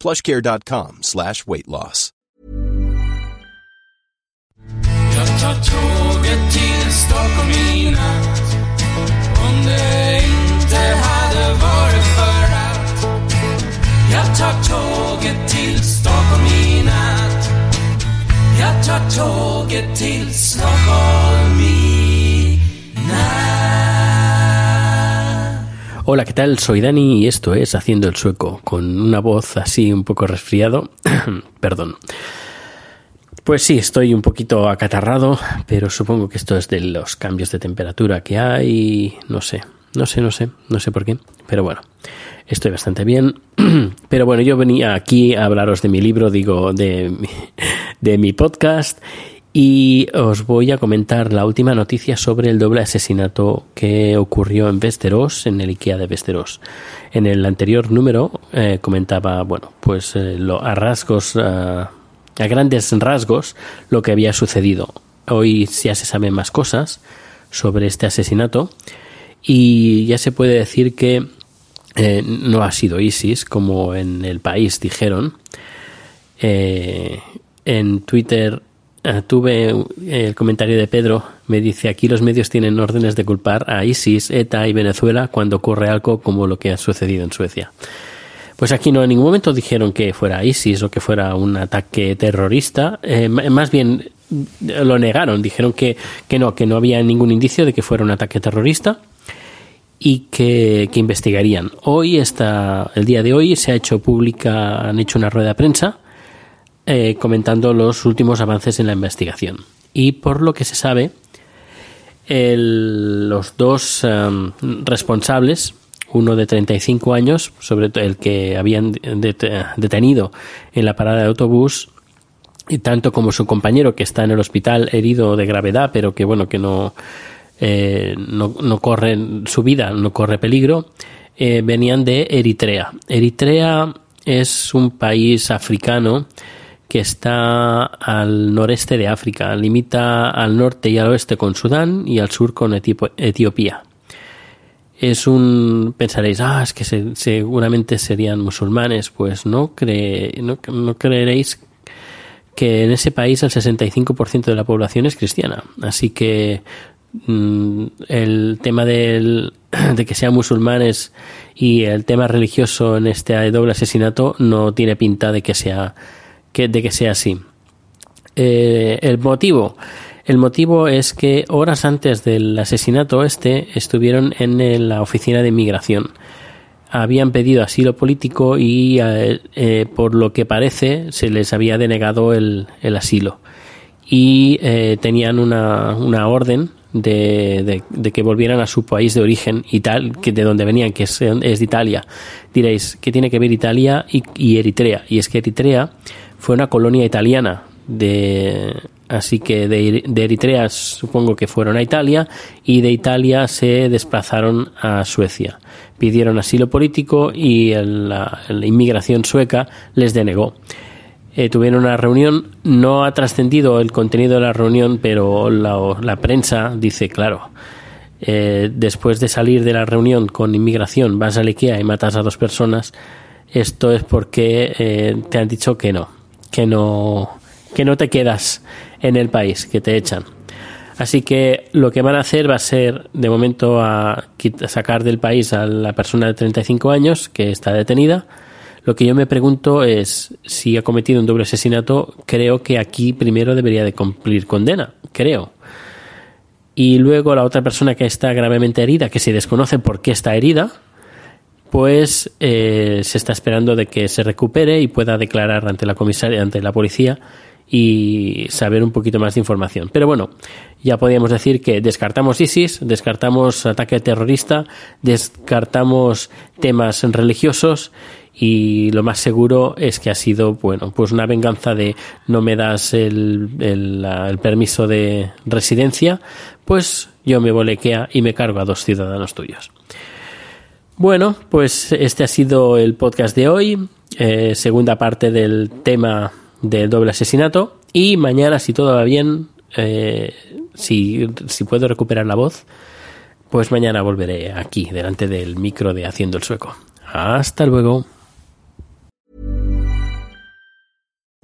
plushcare.com slash weight loss. Jag tar tåget till Stockholm i natt. Jag tar tåget till Stockholm Hola, ¿qué tal? Soy Dani y esto es Haciendo el Sueco, con una voz así un poco resfriado. Perdón. Pues sí, estoy un poquito acatarrado, pero supongo que esto es de los cambios de temperatura que hay. No sé, no sé, no sé, no sé por qué. Pero bueno, estoy bastante bien. Pero bueno, yo venía aquí a hablaros de mi libro, digo, de de mi podcast. Y os voy a comentar la última noticia sobre el doble asesinato que ocurrió en Westeros, en el IKEA de Westeros. En el anterior número eh, comentaba, bueno, pues eh, lo, a rasgos, a grandes rasgos, lo que había sucedido. Hoy ya se saben más cosas sobre este asesinato y ya se puede decir que eh, no ha sido ISIS, como en el país dijeron. En Twitter tuve el comentario de Pedro, me dice, aquí los medios tienen órdenes de culpar a ISIS, ETA y Venezuela cuando ocurre algo como lo que ha sucedido en Suecia. Pues aquí no en ningún momento dijeron que fuera ISIS o que fuera un ataque terrorista, eh, más bien lo negaron, dijeron que, que no, que no había ningún indicio de que fuera un ataque terrorista y que, que, investigarían. Hoy está, el día de hoy se ha hecho pública, han hecho una rueda de prensa eh, comentando los últimos avances en la investigación. Y por lo que se sabe, el, los dos um, responsables, uno de 35 años, sobre todo el que habían detenido en la parada de autobús, y tanto como su compañero que está en el hospital herido de gravedad, pero que bueno, que no, eh, no, no, corre su vida, no corre peligro, eh, venían de Eritrea. Eritrea es un país africano que está al noreste de África, limita al norte y al oeste con Sudán y al sur con Etiopía. Es un pensaréis, ah, es que se, seguramente serían musulmanes, pues no, no, creeréis que en ese país el 65% de la población es cristiana, así que el tema de que sean musulmanes y el tema religioso en este doble asesinato no tiene pinta de que sea que, de que sea así. Eh, el motivo. El motivo es que horas antes del asesinato este estuvieron en la oficina de inmigración. Habían pedido asilo político y eh, eh, por lo que parece se les había denegado el, el asilo. Y tenían una, una orden de, de, que volvieran a su país de origen y tal, que de donde venían, que es, es de Italia. Diréis, ¿qué tiene que ver Italia y Eritrea? Y es que Eritrea fue una colonia italiana de así que de, de, Eritrea supongo que fueron a Italia y de Italia se desplazaron a Suecia. Pidieron asilo político y la, inmigración sueca les denegó. Eh, tuvieron una reunión, no ha trascendido el contenido de la reunión, pero la, la prensa dice, claro, eh, después de salir de la reunión con inmigración vas al IKEA y matas a dos personas, esto es porque eh, te han dicho que no, que no, que no te quedas en el país, que te echan. Así que lo que van a hacer va a ser, de momento, a sacar del país a la persona de 35 años que está detenida. Lo que yo me pregunto es si ha cometido un doble asesinato, creo que aquí primero debería de cumplir condena, creo. Y luego la otra persona que está gravemente herida, que se desconoce por qué está herida, pues eh, se está esperando de que se recupere y pueda declarar ante la comisaria, ante la policía y saber un poquito más de información. Pero bueno, ya podríamos decir que descartamos ISIS, descartamos ataque terrorista, descartamos temas religiosos y lo más seguro es que ha sido, bueno, pues una venganza de no me das el, el, permiso de residencia, pues yo me bolequea y me cargo a dos ciudadanos tuyos. Bueno, pues este ha sido el podcast de hoy, eh, segunda parte del tema del doble asesinato. Y mañana, si todo va bien, eh, si, si puedo recuperar la voz, pues mañana volveré aquí, delante del micro de Haciendo el Sueco. Hasta luego.